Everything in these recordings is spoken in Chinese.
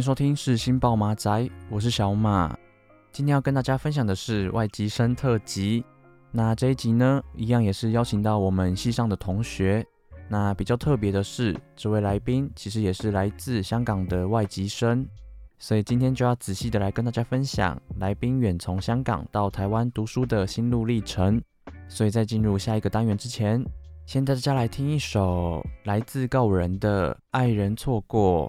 收听是新报马仔，我是小马。今天要跟大家分享的是外籍生特辑。那这一集呢，一样也是邀请到我们系上的同学。那比较特别的是，这位来宾其实也是来自香港的外籍生，所以今天就要仔细的来跟大家分享来宾远从香港到台湾读书的心路历程。所以在进入下一个单元之前，先带大家来听一首来自告人的《爱人错过》。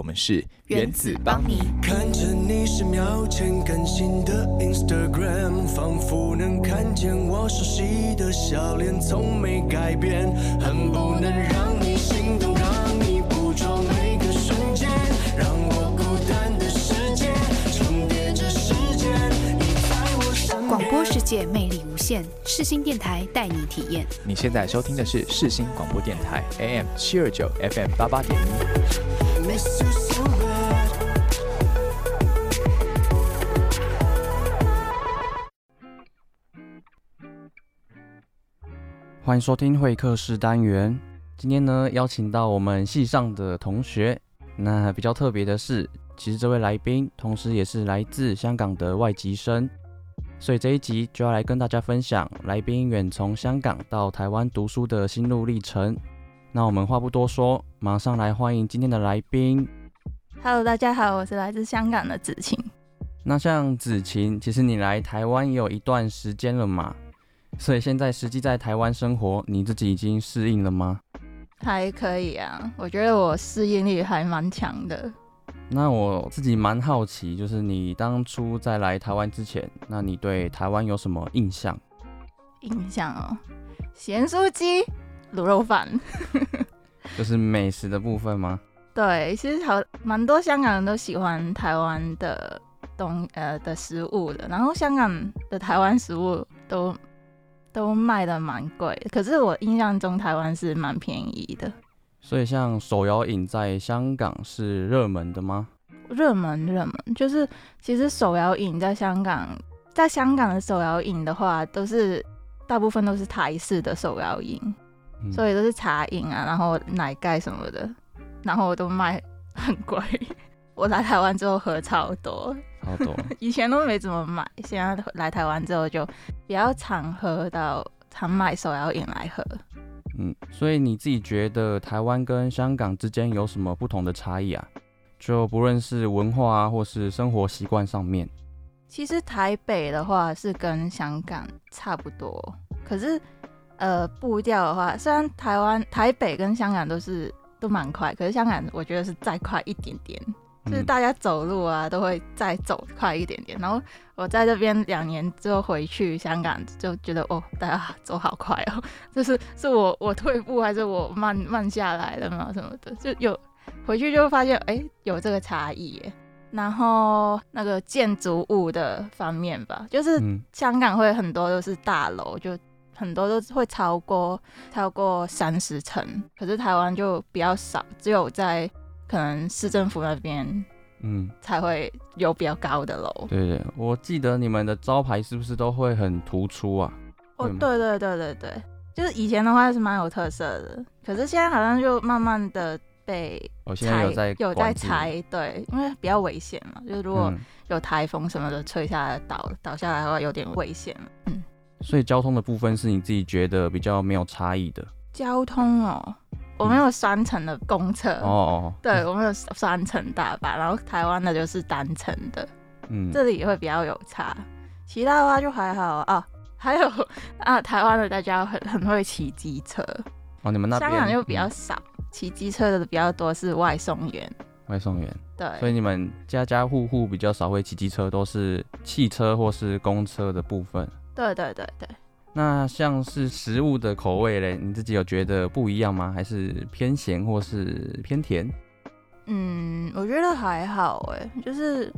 我们是原子邦尼。看着你十秒前更新的 Instagram，仿佛能看见我熟悉的笑脸，从没改变，恨不能让你心动，让你捕捉每个瞬间，让我孤单的世界重叠着时间，你在我身边。广播世界魅力世新电台带你体验。你现在收听的是世新广播电台 AM 七二九 FM 八八点一。欢迎收听会客室单元。今天呢，邀请到我们系上的同学。那比较特别的是，其实这位来宾同时也是来自香港的外籍生，所以这一集就要来跟大家分享来宾远从香港到台湾读书的心路历程。那我们话不多说，马上来欢迎今天的来宾。Hello，大家好，我是来自香港的子晴。那像子晴，其实你来台湾也有一段时间了嘛？所以现在实际在台湾生活，你自己已经适应了吗？还可以啊，我觉得我适应力还蛮强的。那我自己蛮好奇，就是你当初在来台湾之前，那你对台湾有什么印象？印象哦，咸酥鸡、卤肉饭，就是美食的部分吗？对，其实好蛮多香港人都喜欢台湾的东呃的食物的，然后香港的台湾食物都。都卖的蛮贵，可是我印象中台湾是蛮便宜的。所以像手摇饮在香港是热门的吗？热门热门，就是其实手摇饮在香港，在香港的手摇饮的话，都是大部分都是台式的手摇饮，嗯，所以都是茶饮啊，然后奶盖什么的，然后都卖很贵。我来台湾之后喝超多。超多，以前都没怎么买，现在来台湾之后就比较常喝到，常买手摇饮来喝。嗯，所以你自己觉得台湾跟香港之间有什么不同的差异啊？就不论是文化啊，或是生活习惯上面。其实台北的话是跟香港差不多，可是呃步调的话，虽然台湾台北跟香港都是都蛮快，可是香港我觉得是再快一点点。就是大家走路啊，都会再走快一点点。然后我在这边两年之后回去香港，就觉得哦，大家走好快哦。就是是我我退步还是我慢慢下来了嘛什么的，就有回去就发现哎，有这个差异耶。然后那个建筑物的方面吧，就是香港会很多都是大楼，就很多都会超过超过三十层，可是台湾就比较少，只有在。可能市政府那边，嗯，才会有比较高的楼。对对，我记得你们的招牌是不是都会很突出啊？哦，对对对对对，就是以前的话是蛮有特色的，可是现在好像就慢慢的被拆，哦，现在有在有在拆，对，因为比较危险嘛，就是如果有台风什么的吹下来倒倒下来的话，有点危险。嗯，所以交通的部分是你自己觉得比较没有差异的？交通哦。我们有双层的公车哦，对，我们有双层大巴，然后台湾的就是单层的，嗯，这里也会比较有差，其他的话就还好啊。还有啊，台湾的大家很很会骑机车哦，你们那边香港就比较少，骑机车的比较多是外送员，外送员对，所以你们家家户户比较少会骑机车，都是汽车或是公车的部分，对对对对。那像是食物的口味嘞，你自己有觉得不一样吗？还是偏咸或是偏甜？嗯，我觉得还好哎，就是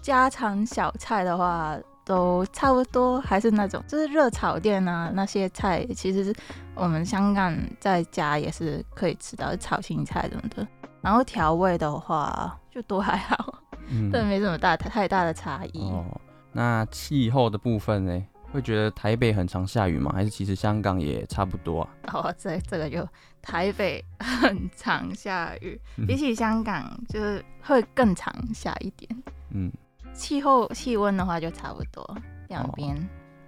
家常小菜的话都差不多，还是那种就是热炒店啊那些菜，其实我们香港在家也是可以吃到炒青菜什么的。然后调味的话就都还好，嗯，对，没什么大太大的差异。哦，那气候的部分呢？会觉得台北很常下雨吗？还是其实香港也差不多啊？哦，这这个就台北很常下雨，嗯，比起香港就是会更常下一点。嗯，气候气温的话就差不多两边。哦，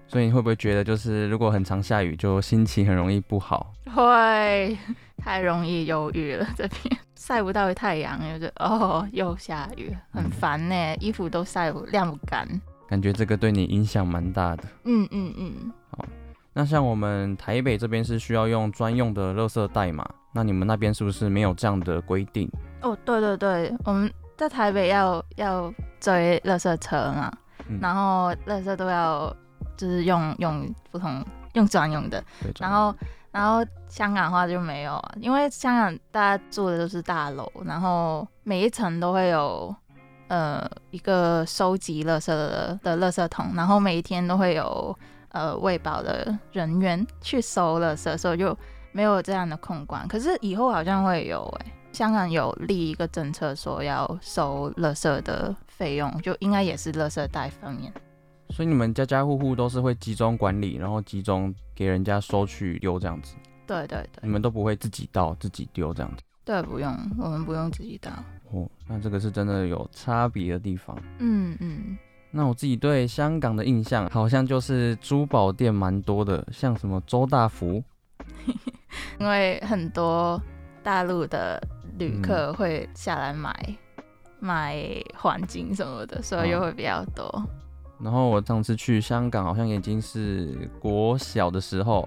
所以你会不会觉得就是如果很常下雨，就心情很容易不好？会，太容易忧郁了。这边晒不到太阳，就是哦又下雨，很烦呢，嗯，衣服都晒不晾不干。感觉这个对你影响蛮大的。嗯嗯嗯。好，那像我们台北这边是需要用专用的垃圾袋嘛？那你们那边是不是没有这样的规定？哦，对对对，我们在台北要要追垃圾车嘛，嗯然后垃圾都要就是用用不同用专用的，然后然后香港的话就没有啊，因为香港大家住的都是大楼，然后每一层都会有呃一个收集垃圾的的垃圾桶，然后每一天都会有呃喂饱的人员去收垃圾，所以就没有这样的控管。可是以后好像会有哎、香港有立一个政策说要收垃圾的费用，就应该也是垃圾袋方面。所以你们家家户户都是会集中管理，然后集中给人家收去丢这样子，对对对你们都不会自己倒自己丢这样子。对，不用，我们不用自己倒。哦，那这个是真的有差别的地方。嗯嗯。那我自己对香港的印象，好像就是珠宝店蛮多的，像什么周大福，因为很多大陆的旅客会下来买、嗯买黄金什么的，所以又会比较多。然后我上次去香港，好像已经是国小的时候，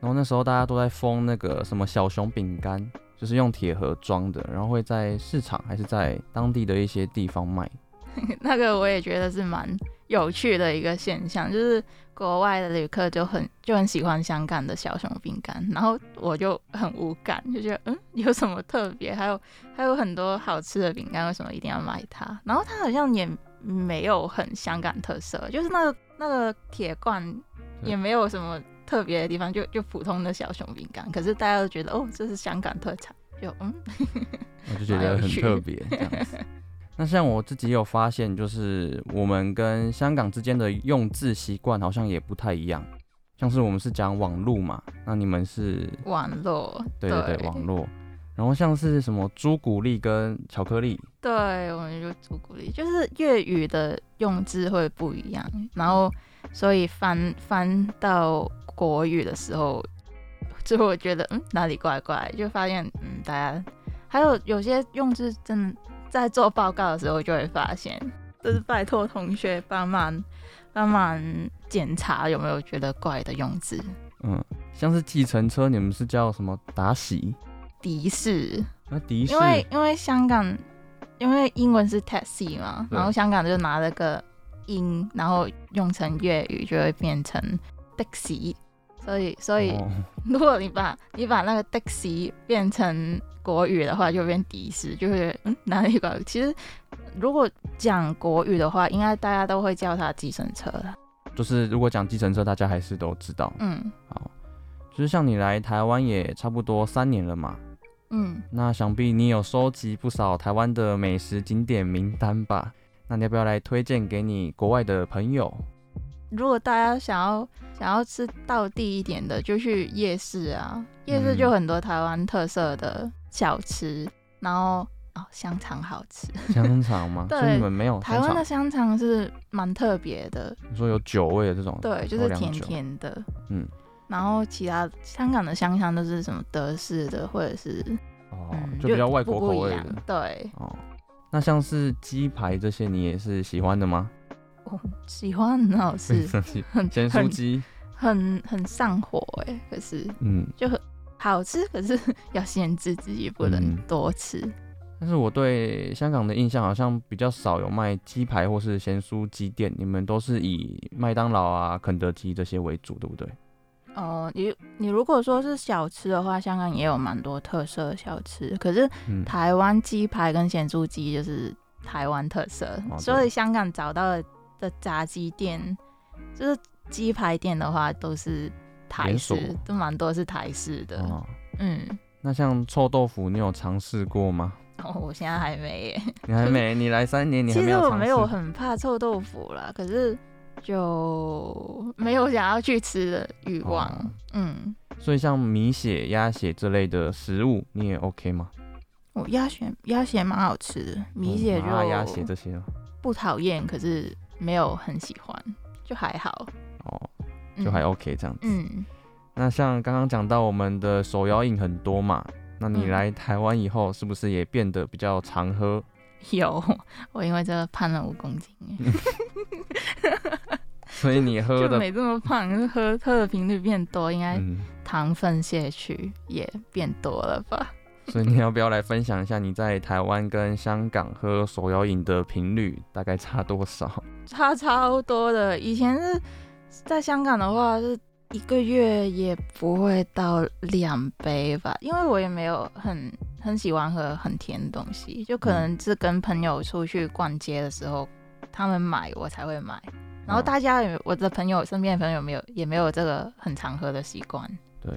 然后那时候大家都在封那个什么小熊饼干，就是用铁盒装的，然后会在市场还是在当地的一些地方卖。那个我也觉得是蛮有趣的一个现象，就是国外的旅客就很就很喜欢香港的小熊饼干，然后我就很无感，就觉得嗯有什么特别？还有还有很多好吃的饼干，为什么一定要买它？然后它好像也没有很香港特色，就是那个那个铁罐也没有什么特别的地方，就就普通的小熊饼干，可是大家都觉得哦这是香港特产，就嗯，我就觉得很特别这样子。那像我自己有发现，就是我们跟香港之间的用字习惯好像也不太一样。像是我们是讲网络嘛，那你们是网络，对对对，网络。然后像是什么朱古力跟巧克力，对，我们就朱古力，就是粤语的用字会不一样，然后所以翻翻到国语的时候，就我觉得嗯哪里怪怪，就发现嗯大家还有有些用字真的。在做报告的时候就会发现，就是拜托同学帮忙帮忙检查有没有觉得怪的用字。嗯，像是计程车，你们是叫什么打喜？的士。那的士。因为因为香港，因为英文是 taxi 嘛，然后香港就拿了个音，然后用成粤语就会变成的士。所以所以，哦、如果你把你把那个的士变成国语的话，就变的士，就是嗯哪里怪？其实如果讲国语的话，应该大家都会叫它计程车的。就是如果讲计程车，大家还是都知道。嗯，好，就是像你来台湾也差不多三年了嘛。嗯，那想必你有收集不少台湾的美食景点名单吧？那你要不要来推荐给你国外的朋友？如果大家想要想要吃道地一点的，就去夜市啊。夜市就很多台湾特色的小吃，嗯、然后哦，香肠好吃。香肠吗？对，所以你们没有台湾的香肠是蛮特别的。你说有酒味的这种？对，就是甜甜的。嗯。然后其他香港的香肠都是什么德式的，或者是哦、嗯，就比较外国口味的。对。哦。那像是鸡排这些，你也是喜欢的吗？哦，喜欢，很好吃，很咸酥鸡，很很上火哎，可是嗯，就很好吃，可是 要限制自己不能多吃。嗯。但是我对香港的印象好像比较少有卖鸡排或是咸酥鸡店，你们都是以麦当劳啊、肯德基这些为主，对不对？哦，你你如果说是小吃的话，香港也有蛮多特色小吃，可是台湾鸡排跟咸猪鸡就是台湾特色，嗯，所以香港找到。的炸鸡店，就是鸡排店的话，都是台式，都蛮多是台式的。哦、嗯，那像臭豆腐，你有尝试过吗？哦，我现在还没耶。你还没？你来三年，你还没有？其实我没有很怕臭豆腐啦，可是就没有想要去吃的欲望、哦。嗯，所以像米血、鸭血这类的食物，你也 OK 吗？哦，鸭血鸭血蛮好吃的，米血就鸭、嗯、血这些不讨厌，可是。没有很喜欢，就还好哦，就还 OK 这样子。嗯，那像刚刚讲到我们的手摇饮很多嘛，那你来台湾以后是不是也变得比较常喝？有，我因为这个胖了五公斤，所以你喝的没这么胖，喝喝的频率变多，应该糖分摄取也变多了吧？所以你要不要来分享一下你在台湾跟香港喝手摇饮的频率大概差多少？差超多的。以前是在香港的话，是一个月也不会到两杯吧，因为我也没有很很喜欢喝很甜的东西，就可能是跟朋友出去逛街的时候，他们买我才会买。然后大家也，我的朋友身边的朋友没有也没有这个很常喝的习惯。对。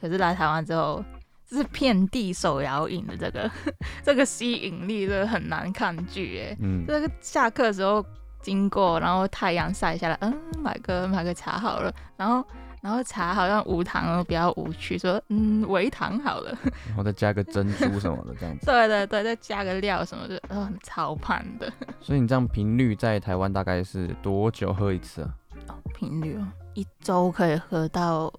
可是来台湾之后，就是遍地手摇饮的这个 这个吸引力，真的很难抗拒哎。嗯。这个下课的时候经过，然后太阳晒下来，嗯，买个买个茶好了。然后然后茶好像无糖比较无趣，说嗯，微糖好了。然后再加个珍珠什么的这样子。对对对，再加个料什么的，嗯，超胖的。所以你这样频率在台湾大概是多久喝一次啊？哦，频率哦，一周可以喝到。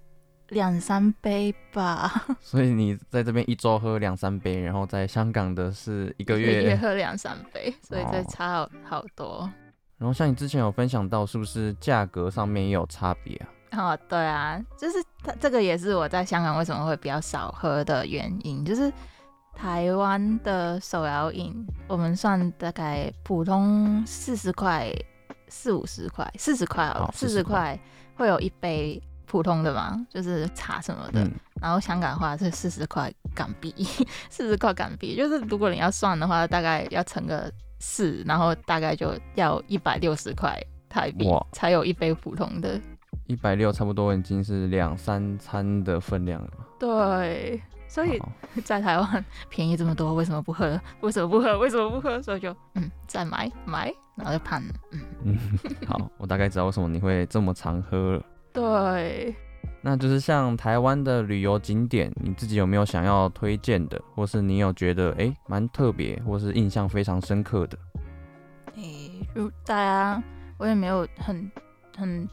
两三杯吧，所以你在这边一周喝两三杯，然后在香港的是一个月，也喝两三杯，所以这差好好多。哦。然后像你之前有分享到，是不是价格上面也有差别啊？哦，对啊，就是它这个也是我在香港为什么会比较少喝的原因，就是台湾的手摇饮，我们算大概普通四十块、四五十块、四十块哦，四十块会有一杯。普通的嘛，就是茶什么的。嗯、然后香港的话是四十块港币，四十块港币，就是如果你要算的话，大概要乘个四，然后大概就要一百六十块台币才有一杯普通的。一百六差不多已经是两三餐的分量了。对，所以 在台湾便宜这么多，为什么不喝？为什么不喝？为什么不喝？所以就嗯，再买买，然后就判了。嗯嗯，好，我大概知道为什么你会这么常喝了。对，那就是像台湾的旅游景点，你自己有没有想要推荐的，或是你有觉得哎蛮特别，或是印象非常深刻的？哎，就大家我也没有很很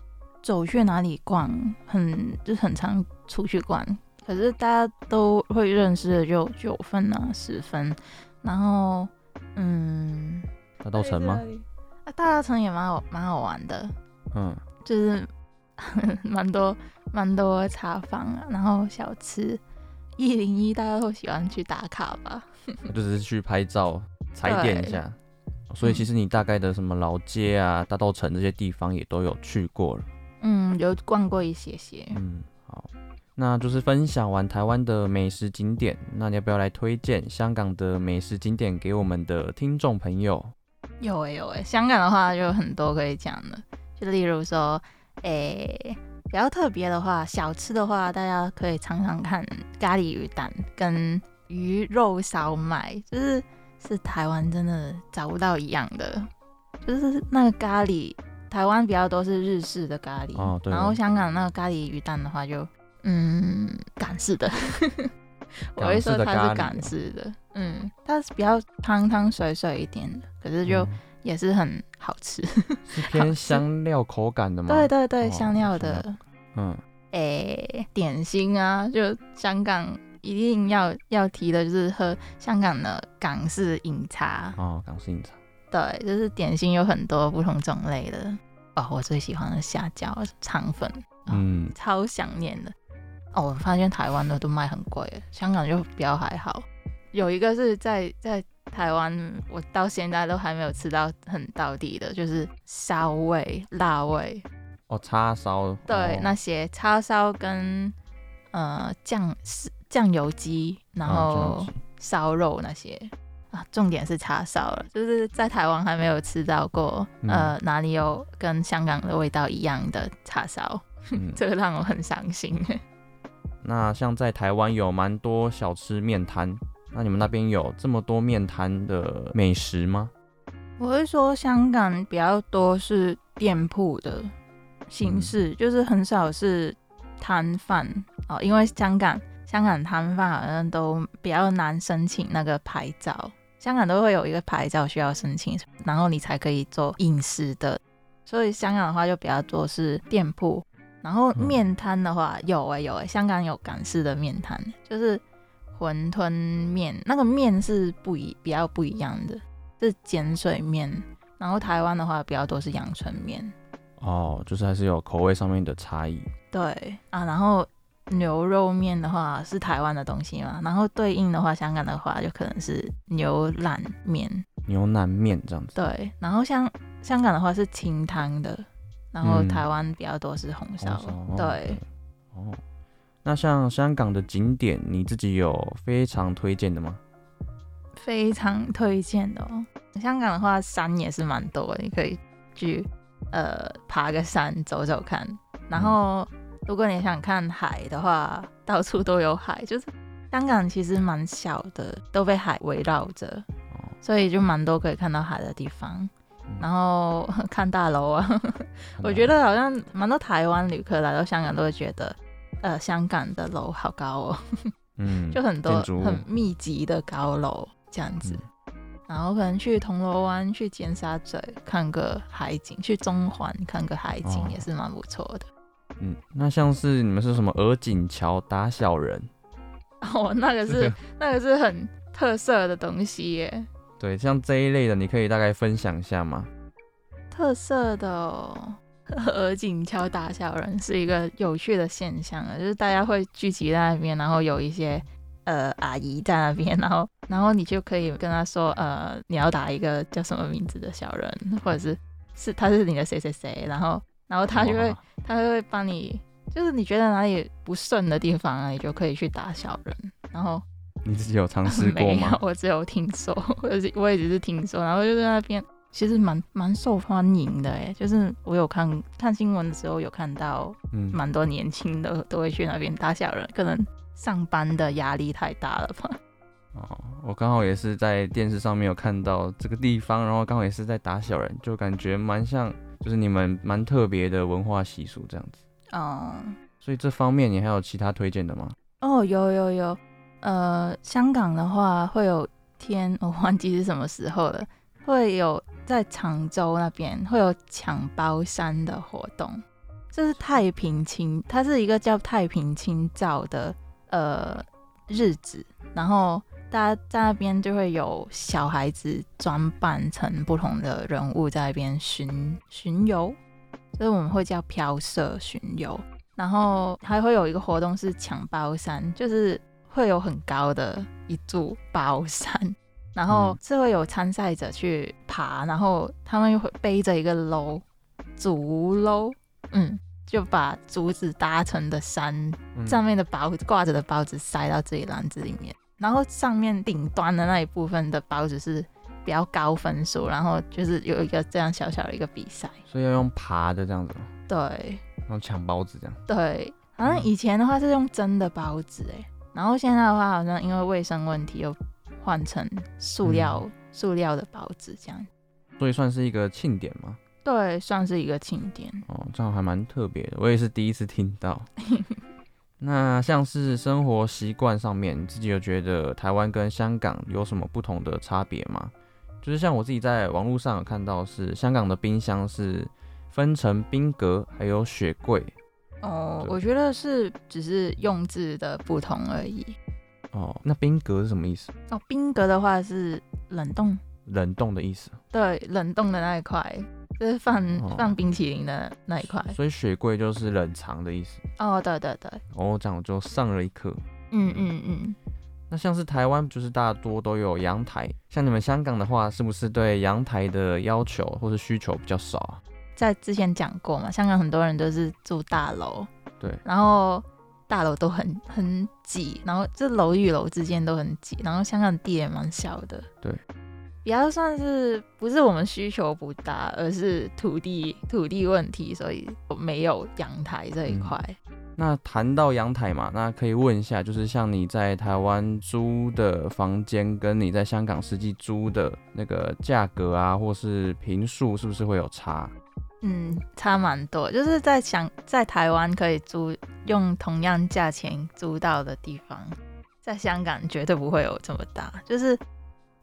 走去哪里逛，很就是很常出去逛，可是大家都会认识的就九分啊十分，然后嗯，大稻城吗？啊，大稻城也蛮好蛮好玩的，嗯，就是。蛮多蛮多茶坊啊，然后小吃，一零一大家都喜欢去打卡吧，就只是去拍照踩点一下。所以其实你大概的什么老街啊、大稻城这些地方也都有去过了。嗯，有逛过一些些。嗯，好，那就是分享完台湾的美食景点，那你要不要来推荐香港的美食景点给我们的听众朋友？有哎、欸、有哎、欸，香港的话就有很多可以讲的，就例如说。诶、欸，比较特别的话，小吃的话，大家可以尝尝看咖喱鱼蛋跟鱼肉烧麦，就是是台湾真的找不到一样的，就是那个咖喱，台湾比较多是日式的咖喱，哦、然后香港那个咖喱鱼蛋的话就嗯港式的，我会说它是港式的，嗯，它是比较汤汤水水一点的，可是就。嗯也是很好吃，是偏香料口感的吗？对对对，香料的。料嗯，诶、欸，点心啊，就香港一定要要提的就是喝香港的港式饮茶。哦，港式饮茶。对，就是点心有很多不同种类的。哦，我最喜欢的虾饺肠粉，哦、嗯，超想念的。哦，我发现台湾的都卖很贵，香港就比较还好。有一个是在在。台湾，我到现在都还没有吃到很到底的，就是烧味、辣味哦，叉烧对、哦、那些叉烧跟呃酱酱油鸡，然后烧肉那些啊，重点是叉烧了，就是在台湾还没有吃到过，嗯、呃，哪里有跟香港的味道一样的叉烧，嗯、这个让我很伤心。那像在台湾有蛮多小吃面摊。那你们那边有这么多面摊的美食吗？我会说香港比较多是店铺的形式，嗯、就是很少是摊贩哦，因为香港香港摊贩好像都比较难申请那个牌照，香港都会有一个牌照需要申请，然后你才可以做饮食的，所以香港的话就比较多是店铺，然后面摊的话、嗯、有哎、欸、有哎、欸，香港有港式的面摊，就是。馄饨面那个面是不一比较不一样的，是碱水面。然后台湾的话比较多是阳春面。哦，就是还是有口味上面的差异。对啊，然后牛肉面的话是台湾的东西嘛，然后对应的话，香港的话就可能是牛腩面。牛腩面这样子。对，然后像香港的话是清汤的，然后台湾比较多是红烧。嗯、对。哦。那像香港的景点，你自己有非常推荐的吗？非常推荐的哦。香港的话，山也是蛮多的，你可以去呃爬个山走走看。然后，如果你想看海的话，到处都有海。就是香港其实蛮小的，都被海围绕着，所以就蛮多可以看到海的地方。然后看大楼啊，我觉得好像蛮多台湾旅客来到香港都会觉得，呃，香港的楼好高哦，嗯，就很多很密集的高楼这样子。然后可能去铜锣湾、去尖沙咀看个海景，去中环看个海景也是蛮不错的。嗯，那像是你们是什么鹅颈桥打小人？哦，那个是 那个是很特色的东西耶。对，像这一类的，你可以大概分享一下吗？特色的 鹅颈桥打小人是一个有趣的现象啊，就是大家会聚集在那边，然后有一些呃阿姨在那边，然后然后你就可以跟他说，呃，你要打一个叫什么名字的小人，或者是是他是你的谁谁谁，然后。然后他就会，他就会帮你，就是你觉得哪里不顺的地方啊，你就可以去打小人。然后你自己有尝试过吗？没有，我只有听说，我我也只是听说。然后就在那边，其实蛮蛮受欢迎的哎，就是我有看看新闻的时候有看到，嗯，蛮多年轻的都会去那边打小人，可能上班的压力太大了吧。哦，我刚好也是在电视上面有看到这个地方，然后刚好也是在打小人，就感觉蛮像。就是你们蛮特别的文化习俗这样子哦，oh. 所以这方面你还有其他推荐的吗？哦，oh, 有有有，呃，香港的话会有天，我忘记是什么时候了，会有在常州那边会有抢包山的活动，这是太平清，它是一个叫太平清照的呃日子，然后。大家在那边就会有小孩子装扮成不同的人物在那边巡巡游，所以我们会叫飘色巡游。然后还会有一个活动是抢包山，就是会有很高的一座包山，然后是会有参赛者去爬，然后他们又会背着一个篓竹篓，嗯，就把竹子搭成的山上面的包挂着的包子塞到自己篮子里面。然后上面顶端的那一部分的包子是比较高分数，然后就是有一个这样小小的一个比赛，所以要用爬的这样子。对，然后抢包子这样。对，好像以前的话是用真的包子哎，然后现在的话好像因为卫生问题又换成塑料、嗯、塑料的包子这样。所以算是一个庆典吗？对，算是一个庆典。哦，这样还蛮特别的，我也是第一次听到。那像是生活习惯上面，你自己有觉得台湾跟香港有什么不同的差别吗？就是像我自己在网络上有看到，是香港的冰箱是分成冰格还有雪柜。哦，我觉得是只是用字的不同而已。哦，那冰格是什么意思？哦，冰格的话是冷冻，冷冻的意思。对，冷冻的那一块。就是放放冰淇淋的那一块，所以雪柜就是冷藏的意思。哦，对对对。哦，这样我就上了一课。嗯嗯嗯。那像是台湾，就是大多都有阳台，像你们香港的话，是不是对阳台的要求或是需求比较少啊？在之前讲过嘛，香港很多人都是住大楼，对，然后大楼都很很挤，然后这楼与楼之间都很挤，然后香港地也蛮小的，对。比较算是不是我们需求不大，而是土地土地问题，所以没有阳台这一块。嗯。那谈到阳台嘛，那可以问一下，就是像你在台湾租的房间，跟你在香港实际租的那个价格啊，或是平数，是不是会有差？嗯，差蛮多。就是在想在台湾可以租用同样价钱租到的地方，在香港绝对不会有这么大。就是。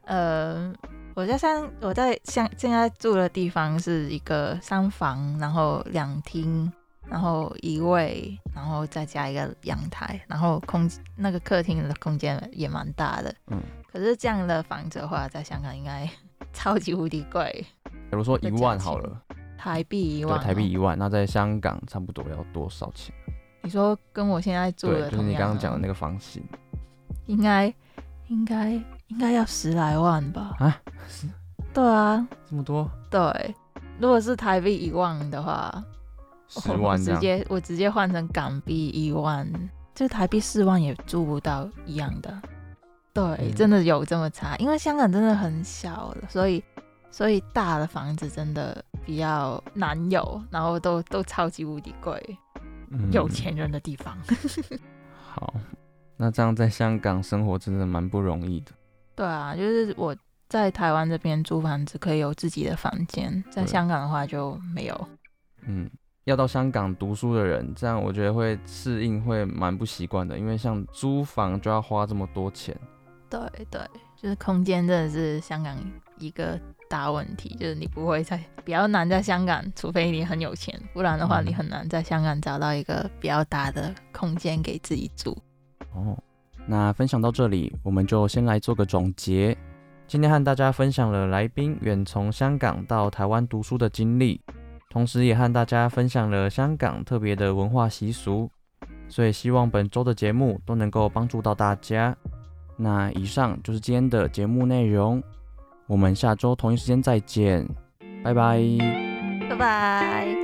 呃，我在香，我在香，现在住的地方是一个三房，然后两厅，然后一卫，然后再加一个阳台，然后空那个客厅的空间也蛮大的。嗯，可是这样的房子的话，在香港应该超级无敌贵。比如说一万好了，台币一万，对，台币一万，那在香港差不多要多少钱？你说跟我现在住的，就是你刚刚讲的那个房型，应该应该应该要十来万吧？啊，对啊，这么多？对，如果是台币一万的话，十万直接我直接换成港币一万，就台币四万也住不到一样的。对，嗯、真的有这么差，因为香港真的很小，所以所以大的房子真的比较难有，然后都都超级无敌贵。有钱人的地方。好，那这样在香港生活真的蛮不容易的。对啊，就是我在台湾这边租房子可以有自己的房间，在香港的话就没有。嗯，要到香港读书的人，这样我觉得会适应会蛮不习惯的，因为像租房就要花这么多钱。对对，就是空间真的是香港一个。大问题就是你不会在比较难在香港，除非你很有钱，不然的话你很难在香港找到一个比较大的空间给自己住。哦，那分享到这里，我们就先来做个总结。今天和大家分享了来宾远从香港到台湾读书的经历，同时也和大家分享了香港特别的文化习俗。所以希望本周的节目都能够帮助到大家。那以上就是今天的节目内容。我们下周同一时间再见，拜拜，拜拜。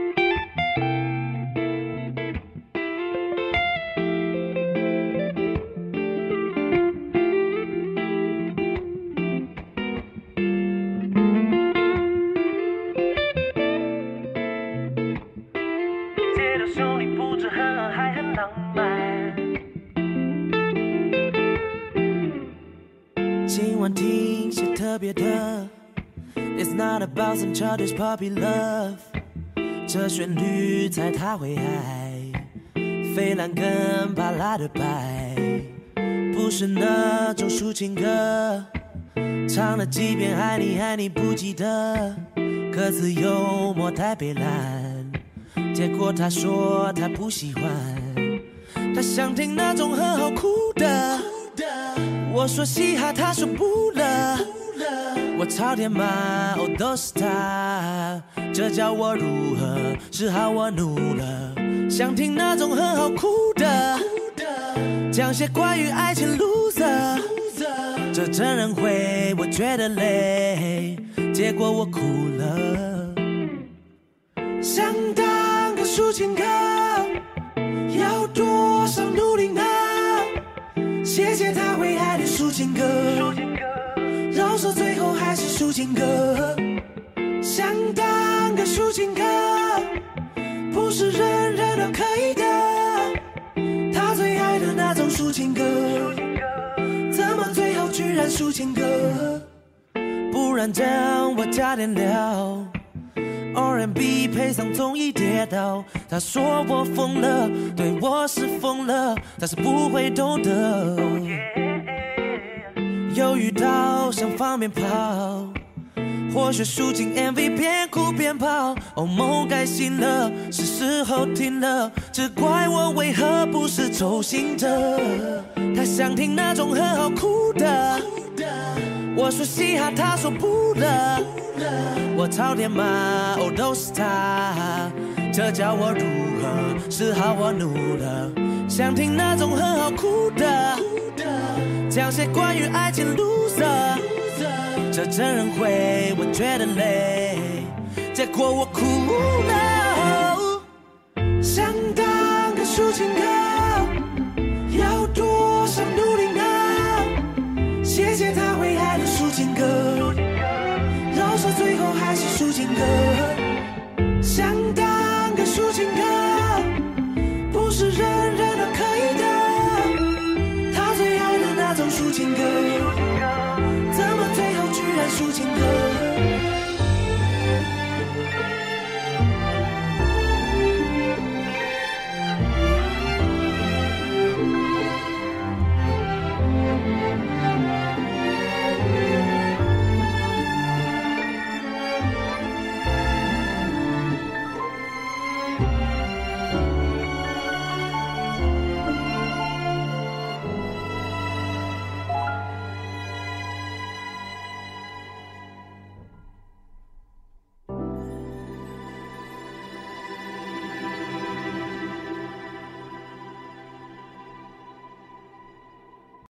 Out his puppy love。这旋律猜他会爱，飞兰跟巴拉的白，不是那种抒情歌，唱了几遍爱你爱你不记得，歌词幽默太悲惨，结果他说他不喜欢，他想听那种很好哭的，我说嘻哈，他说不了。我朝天骂，哦，都是他，这叫我如何是好？我怒了，想听那种很好哭的，讲些关于爱情 loser，这真人会，我觉得累，结果我哭了。想当个抒情歌，要多少努力呢？谢谢他会爱的抒情歌。说最后还是抒情歌，想当个抒情歌，不是人人都可以的。他最爱的那种抒情歌，怎么最后居然抒情歌？不然这样我加点料，R&B 配上综艺跌倒。他说我疯了，对我是疯了，但是不会懂得。又遇到想放鞭炮，或学抒情 MV 边哭边跑，哦，梦该醒了，是时候停了，只怪我为何不是周兴哲。他想听那种很好哭的，我说嘻哈，他说不了，我朝天骂，哦，都是他，这叫我如何是好？我怒了，想听那种很好哭的。讲些关于爱情 loser，这真人会，我觉得累，结果我哭了。想当个抒情歌，要多少努力呢？谢谢他会爱的抒情歌，饶舌最后还是抒情歌。想。